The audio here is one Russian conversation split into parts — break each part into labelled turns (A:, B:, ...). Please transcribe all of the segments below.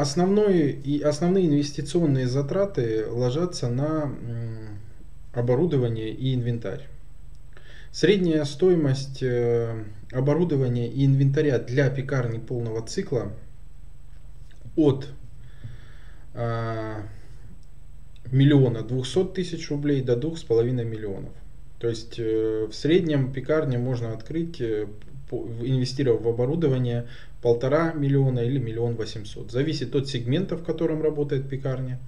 A: основной, и основные инвестиционные затраты ложатся на оборудование и инвентарь. Средняя стоимость э, оборудования и инвентаря для пекарни полного цикла от а, миллиона двухсот тысяч рублей до двух с половиной миллионов. То есть э, в среднем пекарне можно открыть, э, инвестировав в оборудование, полтора миллиона или миллион восемьсот. Зависит от сегмента, в котором работает пекарня,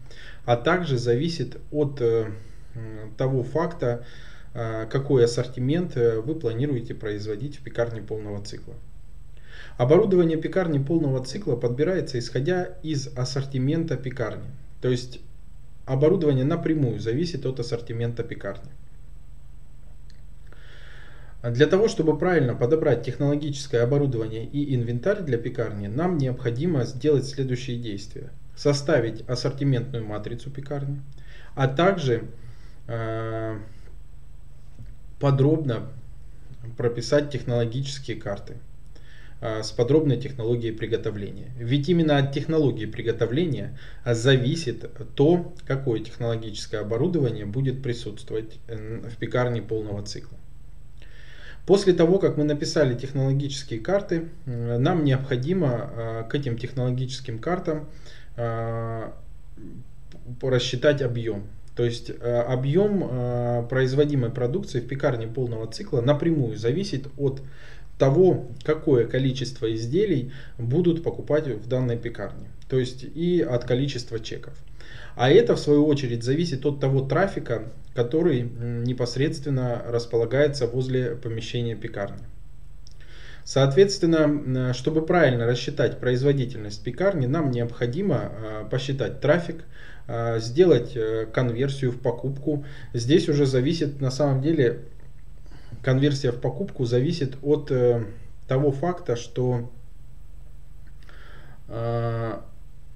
A: а также зависит от э, того факта, какой ассортимент вы планируете производить в пекарне полного цикла. Оборудование пекарни полного цикла подбирается исходя из ассортимента пекарни. То есть оборудование напрямую зависит от ассортимента пекарни. Для того, чтобы правильно подобрать технологическое оборудование и инвентарь для пекарни, нам необходимо сделать следующие действия. Составить ассортиментную матрицу пекарни, а также э, подробно прописать технологические карты э, с подробной технологией приготовления. Ведь именно от технологии приготовления зависит то, какое технологическое оборудование будет присутствовать э, в пекарне полного цикла. После того, как мы написали технологические карты, нам необходимо а, к этим технологическим картам а, рассчитать объем. То есть объем производимой продукции в пекарне полного цикла напрямую зависит от того, какое количество изделий будут покупать в данной пекарне. То есть и от количества чеков. А это в свою очередь зависит от того трафика, который непосредственно располагается возле помещения пекарни. Соответственно, чтобы правильно рассчитать производительность пекарни, нам необходимо а, посчитать трафик, а, сделать э, конверсию в покупку. Здесь уже зависит, на самом деле, конверсия в покупку зависит от э, того факта, что а,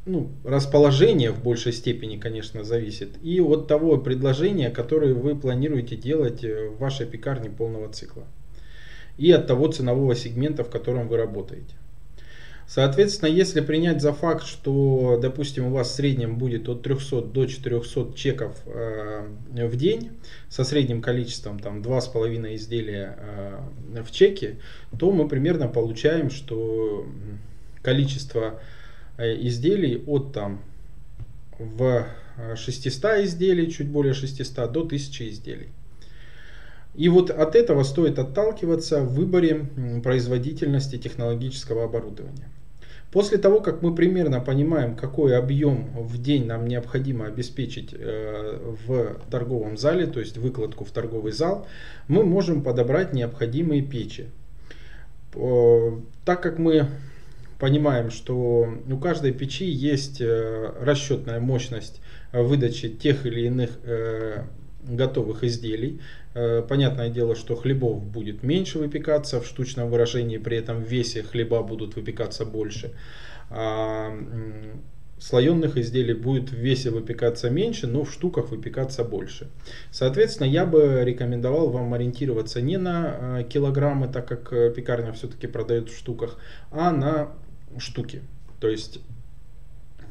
A: ну, расположение в большей степени, конечно, зависит. И от того предложения, которое вы планируете делать э, в вашей пекарне полного цикла. И от того ценового сегмента, в котором вы работаете. Соответственно, если принять за факт, что, допустим, у вас в среднем будет от 300 до 400 чеков э, в день, со средним количеством там 2,5 изделия э, в чеке, то мы примерно получаем, что количество изделий от там в 600 э, изделий, чуть более 600, до 1000 изделий. И вот от этого стоит отталкиваться в выборе производительности технологического оборудования. После того, как мы примерно понимаем, какой объем в день нам необходимо обеспечить э, в торговом зале, то есть выкладку в торговый зал, мы можем подобрать необходимые печи. Так как мы понимаем, что у каждой печи есть э, расчетная мощность выдачи тех или иных э, готовых изделий. Э, понятное дело, что хлебов будет меньше выпекаться в штучном выражении, при этом в весе хлеба будут выпекаться больше. А слоенных изделий будет в весе выпекаться меньше, но в штуках выпекаться больше. Соответственно, я бы рекомендовал вам ориентироваться не на килограммы, так как пекарня все-таки продает в штуках, а на штуки. То есть,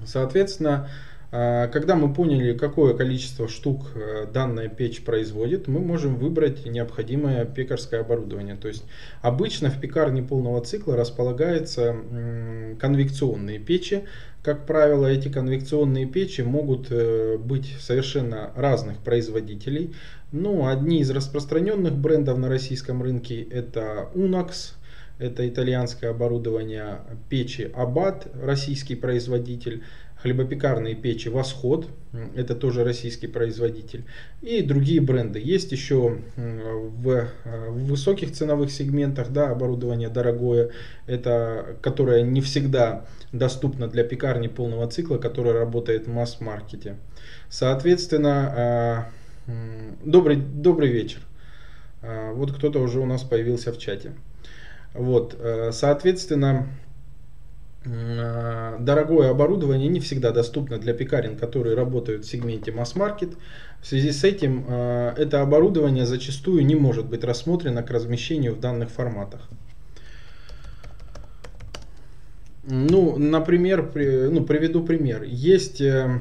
A: соответственно, а, когда мы поняли, какое количество штук э, данная печь производит, мы можем выбрать необходимое пекарское оборудование. То есть обычно в пекарне полного цикла располагаются конвекционные печи. Как правило, эти конвекционные печи могут э, быть совершенно разных производителей. Ну, одни из распространенных брендов на российском рынке это Unox, это итальянское оборудование, печи Абат, российский производитель, хлебопекарные печи Восход, это тоже российский производитель, и другие бренды. Есть еще в, в высоких ценовых сегментах да, оборудование дорогое, это, которое не всегда доступно для пекарни полного цикла, которое работает в масс-маркете. Соответственно, а, добрый, добрый вечер. А, вот кто-то уже у нас появился в чате. Вот, э, соответственно, э, дорогое оборудование не всегда доступно для пекарен, которые работают в сегменте масс-маркет. В связи с этим э, это оборудование зачастую не может быть рассмотрено к размещению в данных форматах. Ну, например, ну, приведу пример. Есть, э,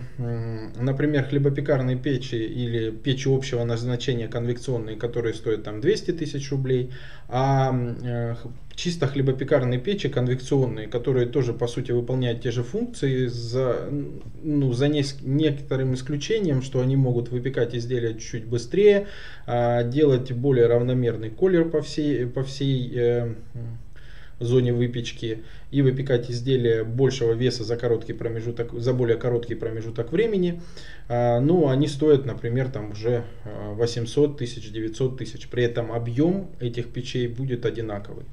A: например, хлебопекарные печи или печи общего назначения конвекционные, которые стоят там 200 тысяч рублей, а э, чисто хлебопекарные печи конвекционные, которые тоже по сути выполняют те же функции, за, ну, за некоторым исключением, что они могут выпекать изделия чуть быстрее, а, делать более равномерный колер по всей, по всей э, зоне выпечки и выпекать изделия большего веса за короткий промежуток, за более короткий промежуток времени. А, ну, они стоят, например, там уже 800 тысяч, 900 тысяч. При этом объем этих печей будет одинаковый.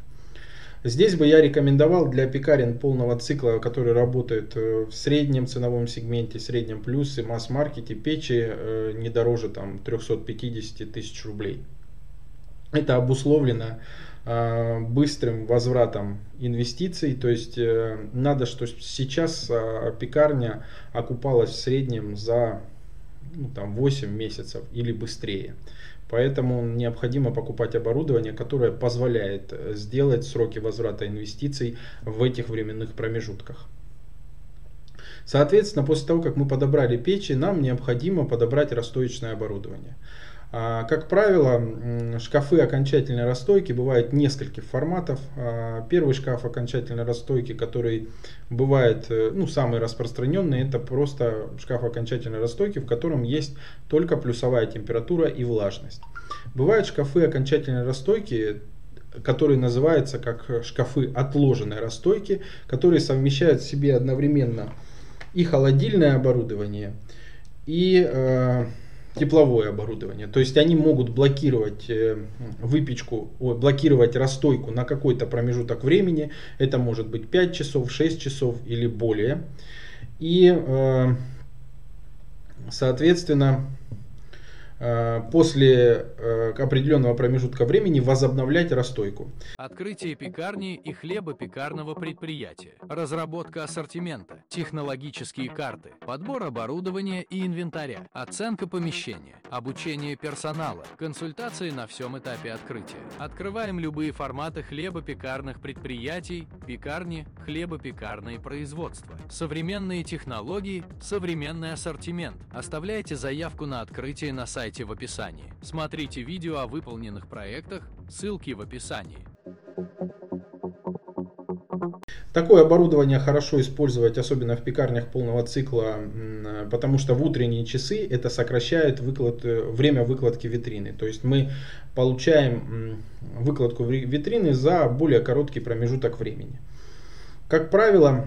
A: Здесь бы я рекомендовал для пекарен полного цикла, которые работают э, в среднем ценовом сегменте, среднем плюс и масс-маркете, печи э, не дороже там 350 тысяч рублей. Это обусловлено быстрым возвратом инвестиций. То есть э, надо, что сейчас э, пекарня окупалась в среднем за ну, там, 8 месяцев или быстрее. Поэтому необходимо покупать оборудование, которое позволяет сделать сроки возврата инвестиций в этих временных промежутках. Соответственно, после того, как мы подобрали печи, нам необходимо подобрать расстоечное оборудование. А, как правило, шкафы окончательной расстойки бывают нескольких форматов. А, первый шкаф окончательной расстойки, который бывает э, ну, самый распространенный, это просто шкаф окончательной расстойки, в котором есть только плюсовая температура и влажность. Бывают шкафы окончательной расстойки, которые называются как шкафы отложенной расстойки, которые совмещают в себе одновременно и холодильное оборудование, и э, тепловое оборудование. То есть они могут блокировать э, выпечку, блокировать расстойку на какой-то промежуток времени. Это может быть 5 часов, 6 часов или более. И, э, соответственно, после э, определенного промежутка времени возобновлять расстойку.
B: Открытие пекарни и хлебопекарного предприятия, разработка ассортимента, технологические карты, подбор оборудования и инвентаря, оценка помещения, обучение персонала, консультации на всем этапе открытия. Открываем любые форматы хлебопекарных предприятий, пекарни, хлебопекарные производства. Современные технологии, современный ассортимент. Оставляйте заявку на открытие на сайте сайте в описании. Смотрите видео о выполненных проектах, ссылки в описании.
A: Такое оборудование хорошо использовать, особенно в пекарнях полного цикла, потому что в утренние часы это сокращает выклад, э, время выкладки витрины. То есть мы получаем выкладку витрины за более короткий промежуток времени. Как правило,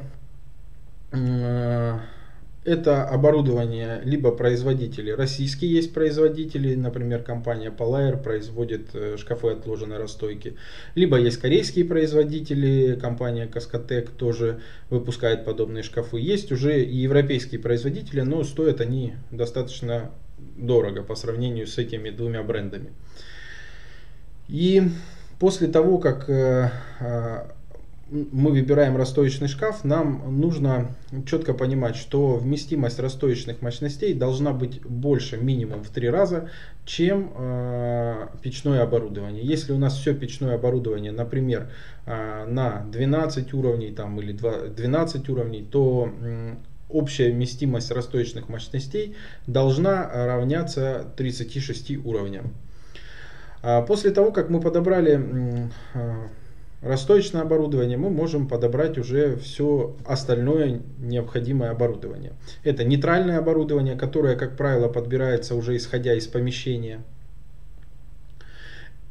A: это оборудование либо производители, российские есть производители, например, компания Polair производит э, шкафы отложенной расстойки, либо есть корейские производители, компания Cascotec тоже выпускает подобные шкафы. Есть уже и европейские производители, но стоят они достаточно дорого по сравнению с этими двумя брендами. И после того, как э, э, мы выбираем расстоечный шкаф, нам нужно четко понимать, что вместимость расстоечных мощностей должна быть больше минимум в три раза, чем э, печное оборудование. Если у нас все печное оборудование, например, э, на 12 уровней там, или 2, 12 уровней, то э, общая вместимость расстоечных мощностей должна равняться 36 уровням. А после того, как мы подобрали э, расстоечное оборудование, мы можем подобрать уже все остальное необходимое оборудование. Это нейтральное оборудование, которое, как правило, подбирается уже исходя из помещения.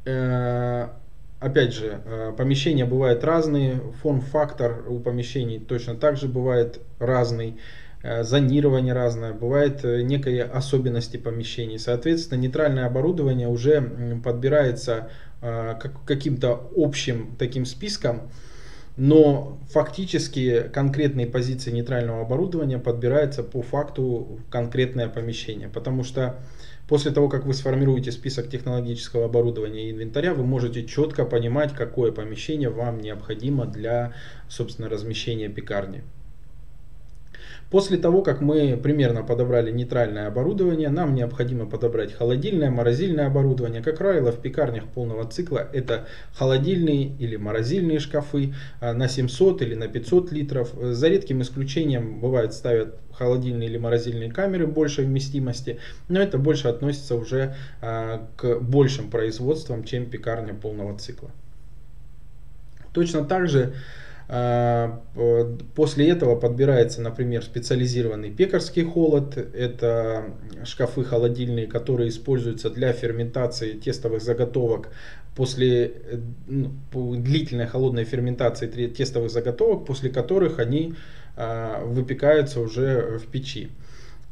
A: Э, опять же, э, помещения бывают разные, форм-фактор у помещений точно так же бывает разный, зонирование разное, бывают некие особенности помещений. Соответственно, нейтральное оборудование уже подбирается Э, каким-то общим таким списком, но фактически конкретные позиции нейтрального оборудования подбираются по факту конкретное помещение, потому что после того, как вы сформируете список технологического оборудования и инвентаря, вы можете четко понимать, какое помещение вам необходимо для, собственно, размещения пекарни. После того, как мы примерно подобрали нейтральное оборудование, нам необходимо подобрать холодильное, морозильное оборудование. Как правило, в пекарнях полного цикла это холодильные или морозильные шкафы а, на 700 или на 500 литров. За редким исключением бывает ставят холодильные или морозильные камеры большей вместимости, но это больше относится уже а, к большим производствам, чем пекарня полного цикла. Точно так же После этого подбирается, например, специализированный пекарский холод. Это шкафы холодильные, которые используются для ферментации тестовых заготовок. После ну, длительной холодной ферментации тестовых заготовок, после которых они а, выпекаются уже в печи.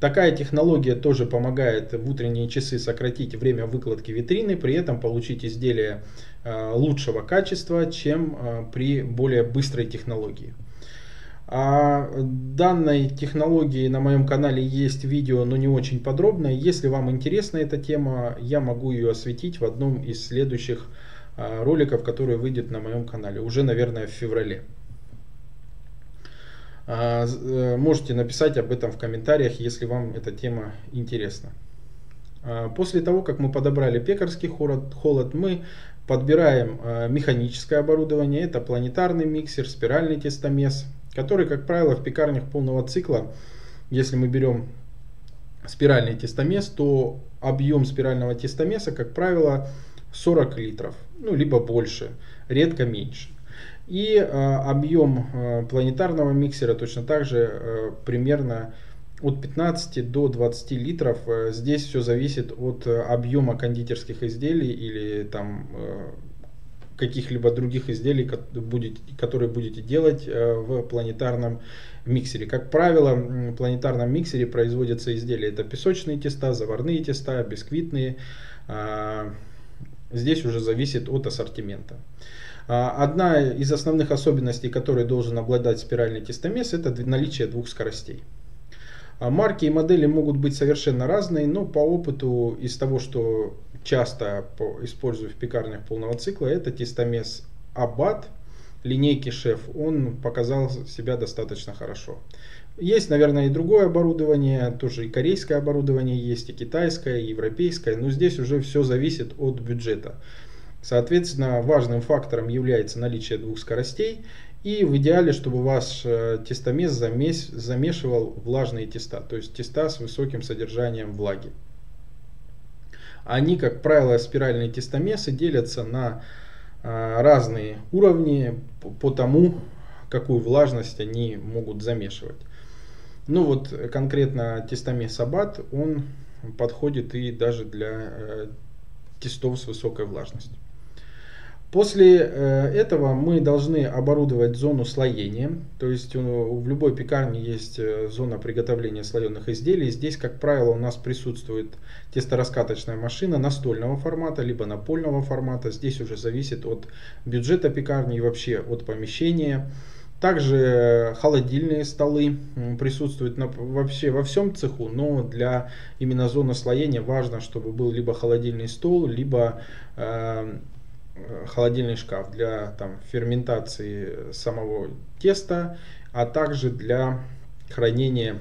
A: Такая технология тоже помогает в утренние часы сократить время выкладки витрины, при этом получить изделие а, лучшего качества, чем а, при более быстрой технологии. О данной технологии на моем канале есть видео, но не очень подробное. Если вам интересна эта тема, я могу ее осветить в одном из следующих роликов, который выйдет на моем канале, уже, наверное, в феврале. А, э, можете написать об этом в комментариях, если вам эта тема интересна. А, после того, как мы подобрали пекарский холод, мы подбираем а, механическое оборудование. Это планетарный миксер, спиральный тестомес, который, как правило, в пекарнях полного цикла, если мы берем спиральный тестомес, то объем спирального тестомеса, как правило, 40 литров, ну, либо больше, редко меньше. И э, объем э, планетарного миксера точно так же э, примерно от 15 до 20 литров. Здесь все зависит от объема кондитерских изделий или там каких-либо других изделий, которые будете делать в планетарном миксере. Как правило, в планетарном миксере производятся изделия. Это песочные теста, заварные теста, бисквитные. Здесь уже зависит от ассортимента. А, одна из основных особенностей, которой должен обладать спиральный тестомес, это наличие двух скоростей. А, марки и модели могут быть совершенно разные, но по опыту из того, что часто использую в пекарнях полного цикла, это тестомес Аббат линейки Шеф. Он показал себя достаточно хорошо. Есть, наверное, и другое оборудование, тоже и корейское оборудование есть, и китайское, и европейское, но здесь уже все зависит от бюджета. Соответственно, важным фактором является наличие двух скоростей. И в идеале, чтобы ваш э, тестомес замешивал влажные теста, то есть теста с высоким содержанием влаги. Они, как правило, спиральные тестомесы делятся на э, разные уровни по тому, какую влажность они могут замешивать. Ну вот конкретно тестомес Абат, он подходит и даже для э, тестов с высокой влажностью. После э, этого мы должны оборудовать зону слоения, то есть в любой пекарне есть э, зона приготовления слоеных изделий. Здесь, как правило, у нас присутствует тестораскаточная машина настольного формата, либо напольного формата. Здесь уже зависит от бюджета пекарни и вообще от помещения. Также холодильные столы присутствуют на, вообще во всем цеху, но для именно зоны слоения важно, чтобы был либо холодильный стол, либо э, Э, холодильный шкаф для там, ферментации самого теста, а также для хранения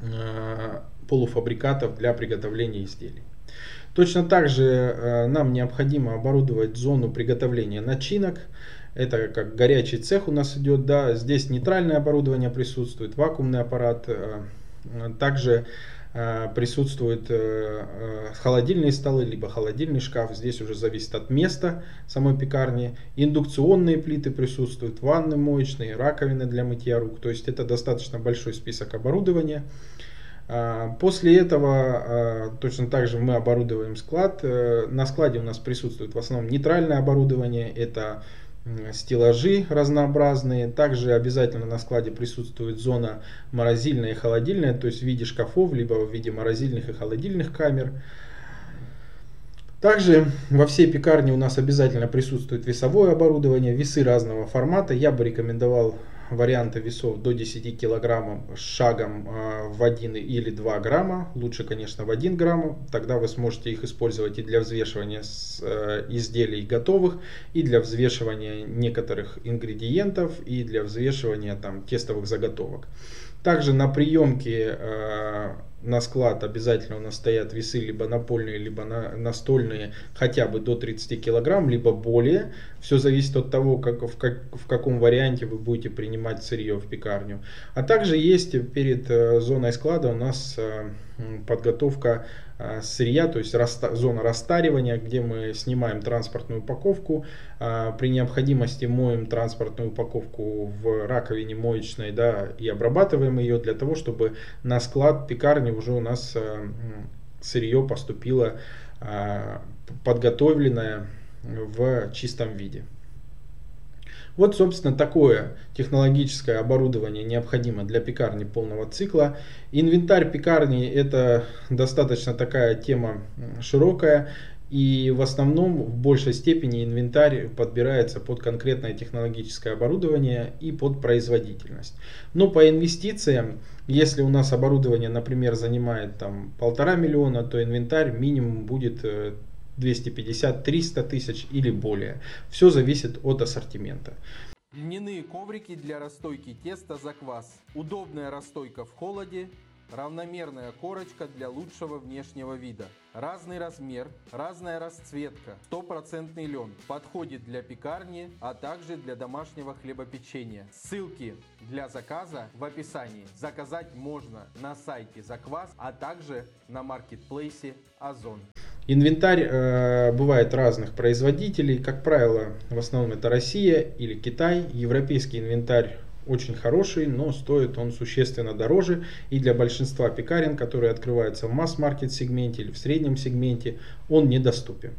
A: э, полуфабрикатов для приготовления изделий. Точно так же э, нам необходимо оборудовать зону приготовления начинок. Это как горячий цех у нас идет, да, здесь нейтральное оборудование присутствует, вакуумный аппарат. Э, также присутствуют э, э, холодильные столы, либо холодильный шкаф. Здесь уже зависит от места самой пекарни. Индукционные плиты присутствуют, ванны моечные, раковины для мытья рук. То есть это достаточно большой список оборудования. После этого точно так же мы оборудуем склад. На складе у нас присутствует в основном нейтральное оборудование. Это стеллажи разнообразные. Также обязательно на складе присутствует зона морозильная и холодильная, то есть в виде шкафов, либо в виде морозильных и холодильных камер. Также во всей пекарне у нас обязательно присутствует весовое оборудование, весы разного формата. Я бы рекомендовал варианты весов до 10 килограммов шагом а, в 1 или 2 грамма. Лучше, конечно, в 1 грамм. Тогда вы сможете их использовать и для взвешивания э, изделий готовых, и для взвешивания некоторых ингредиентов, и для взвешивания там, тестовых заготовок. Также на приемке э, на склад обязательно у нас стоят весы либо напольные, либо на, настольные, хотя бы до 30 килограмм, либо более. Все зависит от того, как, в, как, в каком варианте вы будете принимать сырье в пекарню. А также есть перед э, зоной склада у нас э, подготовка э, сырья, то есть раста, зона растаривания, где мы снимаем транспортную упаковку, при необходимости моем транспортную упаковку в раковине моечной да, и обрабатываем ее для того, чтобы на склад пекарни уже у нас сырье поступило подготовленное в чистом виде. Вот, собственно, такое технологическое оборудование необходимо для пекарни полного цикла. Инвентарь пекарни это достаточно такая тема широкая. И в основном в большей степени инвентарь подбирается под конкретное технологическое оборудование и под производительность. Но по инвестициям, если у нас оборудование, например, занимает там полтора миллиона, то инвентарь минимум будет э, 250-300 тысяч или более. Все зависит от ассортимента.
C: Льняные коврики для расстойки теста за квас. Удобная расстойка в холоде, равномерная корочка для лучшего внешнего вида. Разный размер, разная расцветка, стопроцентный лен. Подходит для пекарни, а также для домашнего хлебопечения. Ссылки для заказа в описании. Заказать можно на сайте Заквас, а также на маркетплейсе Озон.
A: Инвентарь э, бывает разных производителей, как правило, в основном это Россия или Китай. Европейский инвентарь очень хороший, но стоит он существенно дороже. И для большинства пекарен, которые открываются в масс-маркет сегменте или в среднем сегменте, он недоступен.